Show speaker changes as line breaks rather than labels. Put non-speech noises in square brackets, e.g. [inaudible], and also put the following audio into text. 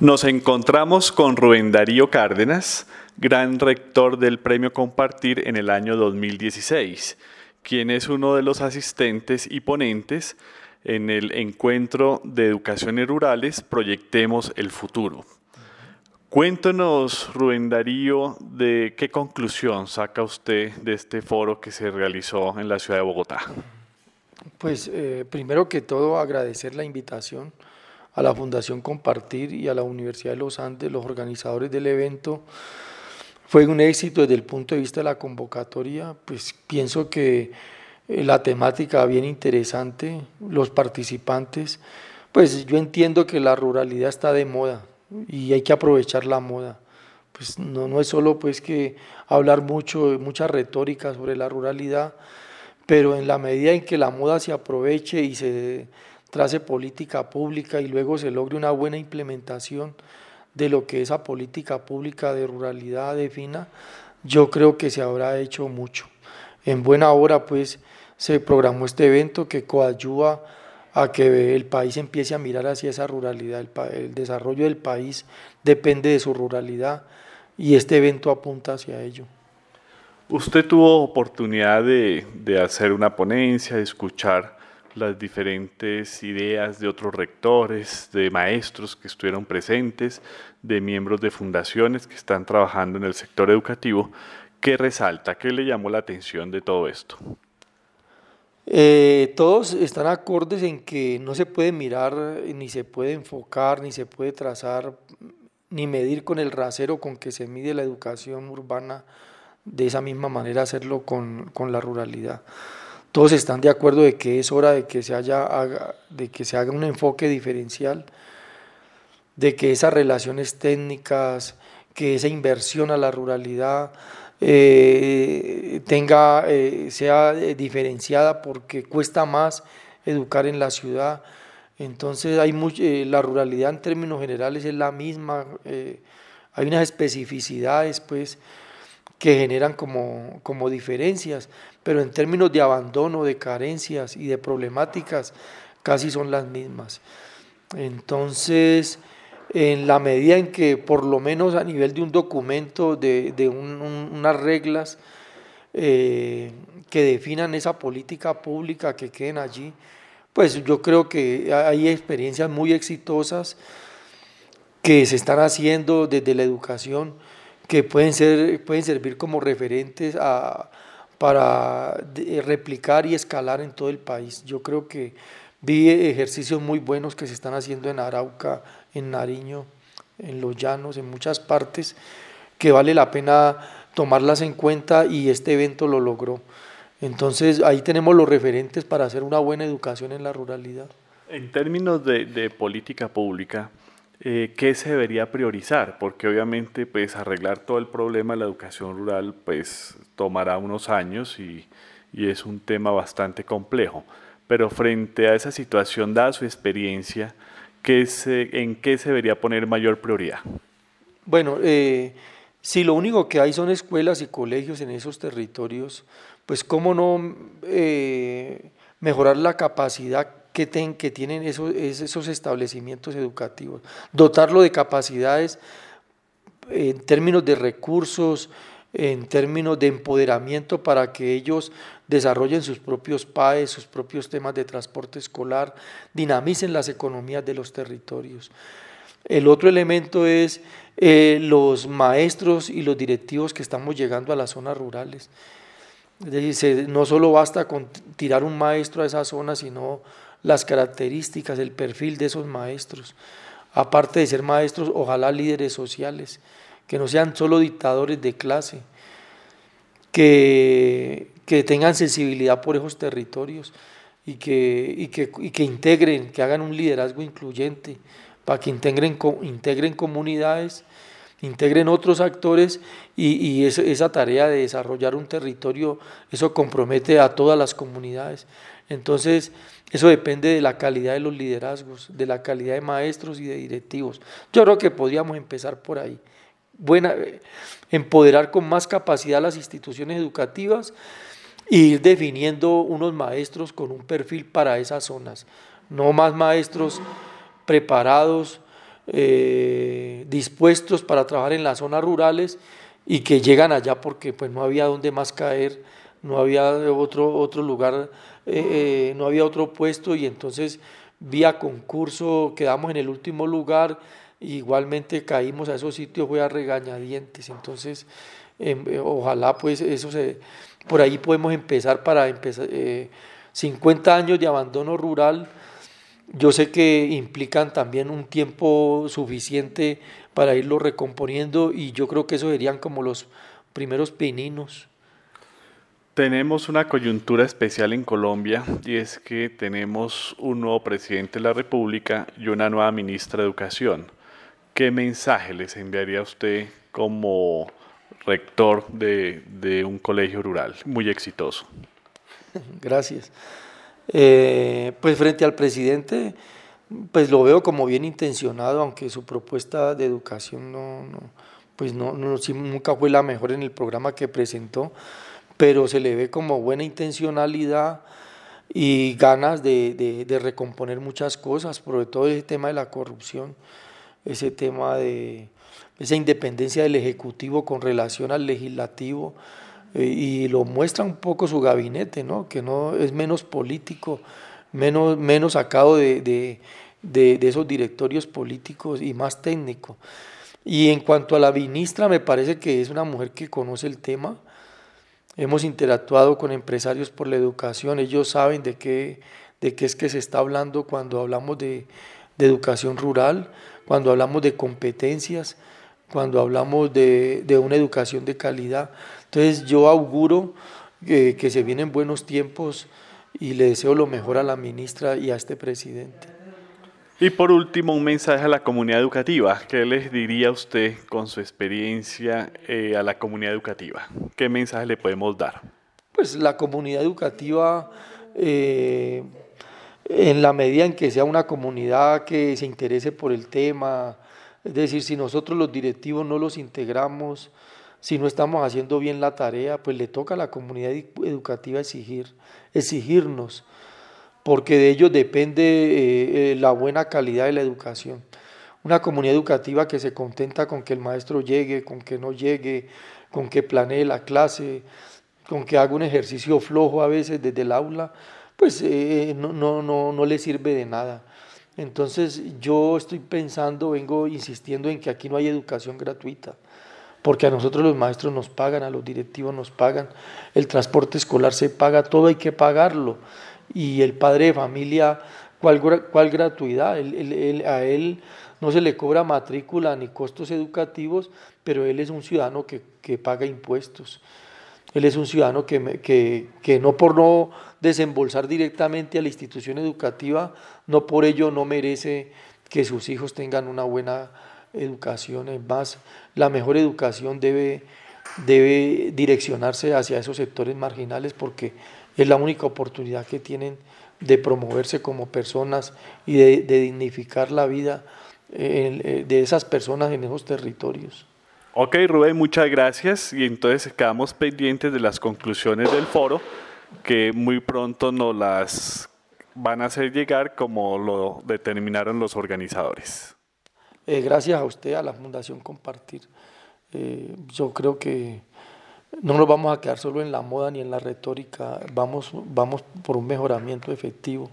Nos encontramos con Rubén Darío Cárdenas, gran rector del Premio Compartir en el año 2016, quien es uno de los asistentes y ponentes en el encuentro de educaciones rurales Proyectemos el Futuro. Cuéntanos, Rubén Darío, de qué conclusión saca usted de este foro que se realizó en la ciudad de Bogotá.
Pues eh, primero que todo agradecer la invitación a la Fundación Compartir y a la Universidad de los Andes, los organizadores del evento. Fue un éxito desde el punto de vista de la convocatoria, pues pienso que eh, la temática bien interesante, los participantes, pues yo entiendo que la ruralidad está de moda y hay que aprovechar la moda. Pues no, no es solo pues que hablar mucho, mucha retórica sobre la ruralidad, pero en la medida en que la moda se aproveche y se trace política pública y luego se logre una buena implementación de lo que esa política pública de ruralidad defina, yo creo que se habrá hecho mucho. En buena hora, pues, se programó este evento que coadyuva a que el país empiece a mirar hacia esa ruralidad. El, desarrollo del país depende de su ruralidad y este evento apunta hacia ello.
Usted tuvo oportunidad de, de hacer una ponencia, de escuchar las diferentes ideas de otros rectores, de maestros que estuvieron presentes, de miembros de fundaciones que están trabajando en el sector educativo. ¿Qué resalta? ¿Qué le llamó la atención de todo esto?
Eh, todos están acordes en que no se puede mirar, ni se puede enfocar, ni se puede trazar, ni medir con el rasero con que se mide la educación urbana, de esa misma manera hacerlo con, con la ruralidad todos están de acuerdo de que es hora de que se, haya, de que se haga un enfoque diferencial, de que esas relaciones técnicas, que esa inversión a la ruralidad eh, tenga, eh, sea eh, diferenciada porque cuesta más educar en la ciudad. Entonces hay la ruralidad en términos generales es la misma, hay unas especificidades pues que generan como, como diferencias, pero en términos de abandono, de carencias y de problemáticas, casi son las mismas. Entonces, en la medida en que por lo menos a nivel de un documento, de, unas reglas eh, que definan esa política pública que queden allí, pues yo creo que hay experiencias muy exitosas que se están haciendo desde la educación que pueden, ser, pueden servir como referentes para replicar y escalar en todo el país. Yo creo que vi ejercicios muy buenos que se están haciendo en Arauca, en Nariño, en Los Llanos, en muchas partes, que vale la pena tomarlas en cuenta y este evento lo logró. Entonces ahí tenemos los referentes para hacer una buena educación en la ruralidad.
En términos de, de política pública, eh, ¿qué se debería priorizar? Porque obviamente pues arreglar todo el problema de la educación rural pues tomará unos años y, es un tema bastante complejo. Pero frente a esa situación, dada su experiencia, ¿en qué se debería poner mayor prioridad?
Bueno, eh, si lo único que hay son escuelas y colegios en esos territorios, pues cómo no eh, mejorar la capacidad que, tienen esos, establecimientos educativos, dotarlo de capacidades en términos de recursos, en términos de empoderamiento para que ellos desarrollen sus propios PAES, sus propios temas de transporte escolar, dinamicen las economías de los territorios. El otro elemento es eh, los maestros y los directivos que estamos llegando a las zonas rurales. no solo basta con tirar un maestro a esa zona, sino las características, el perfil de esos maestros. Aparte de ser maestros, ojalá líderes sociales, que no sean solo dictadores de clase, que, que tengan sensibilidad por esos territorios y que, y que, y que integren, que hagan un liderazgo incluyente, para que integren, integren comunidades, integren otros actores y, y esa tarea de desarrollar un territorio, eso compromete a todas las comunidades. Entonces, eso depende de la calidad de los liderazgos, de la calidad de maestros y de directivos. Yo creo que podríamos empezar por ahí. Buena, eh, empoderar con más capacidad las instituciones educativas e ir definiendo unos maestros con un perfil para esas zonas. No más maestros preparados eh, dispuestos para trabajar en las zonas rurales y que llegan allá porque pues no había donde más caer, no había otro, otro lugar, eh, no había otro puesto y entonces vía concurso quedamos en el último lugar, igualmente caímos a esos sitios, fue a regañadientes, entonces em, ojalá pues eso se, por ahí podemos empezar para empezar, 50 años de abandono rural, yo sé que implican también un tiempo suficiente para irlo recomponiendo y yo creo que eso serían como los primeros pininos.
Tenemos una coyuntura especial en Colombia y es que tenemos un nuevo presidente de la República y una nueva ministra de Educación. ¿Qué mensaje les enviaría a usted como rector de, un colegio rural muy exitoso? [laughs]
Gracias. Eh, pues frente al presidente, pues lo veo como bien intencionado, aunque su propuesta de educación no, pues no, nunca fue la mejor en el programa que presentó, pero se le ve como buena intencionalidad y ganas de, de recomponer muchas cosas, sobre todo ese tema de la corrupción, ese tema de esa independencia del Ejecutivo con relación al Legislativo, eh, y lo muestra un poco su gabinete, ¿no? que no es menos político, menos, menos sacado de, de, de, esos directorios políticos y más técnico. Y en cuanto a la ministra, me parece que es una mujer que conoce el tema. Hemos interactuado con empresarios por la educación, ellos saben de qué, de qué es que se está hablando cuando hablamos de, educación rural, cuando hablamos de competencias, cuando hablamos de, de una educación de calidad. Entonces yo auguro que, que se vienen buenos tiempos y le deseo lo mejor a la ministra y a este presidente.
Y por último, un mensaje a la comunidad educativa. ¿Qué les diría usted con su experiencia eh, a la comunidad educativa? ¿Qué mensaje le podemos dar?
Pues la comunidad educativa, eh, en la medida en que sea una comunidad que se interese por el tema, es decir, si nosotros los directivos no los integramos, si no estamos haciendo bien la tarea, pues le toca a la comunidad educativa exigir, exigirnos, porque de ellos depende eh, eh, la buena calidad de la educación. Una comunidad educativa que se contenta con que el maestro llegue, con que no llegue, con que planee la clase, con que haga un ejercicio flojo a veces desde el aula, pues eh, no, no, no, no le sirve de nada. Entonces yo estoy pensando, vengo insistiendo en que aquí no hay educación gratuita porque a nosotros los maestros nos pagan, a los directivos nos pagan, el transporte escolar se paga, todo hay que pagarlo. Y el padre de familia, ¿cuál, cuál gratuidad? a él no se le cobra matrícula ni costos educativos, pero él es un ciudadano que, que paga impuestos. Él es un ciudadano que, que, que, no por no desembolsar directamente a la institución educativa, no por ello no merece que sus hijos tengan una buena educación, es más, la mejor educación debe, debe direccionarse hacia esos sectores marginales porque es la única oportunidad que tienen de promoverse como personas y de, dignificar la vida eh, de esas personas en esos territorios.
Ok, Rubén, muchas gracias. Y entonces quedamos pendientes de las conclusiones del foro, que muy pronto nos las van a hacer llegar como lo determinaron los organizadores.
Eh, gracias a usted, a la Fundación Compartir. Eh, yo creo que no nos vamos a quedar solo en la moda ni en la retórica, vamos, vamos por un mejoramiento efectivo.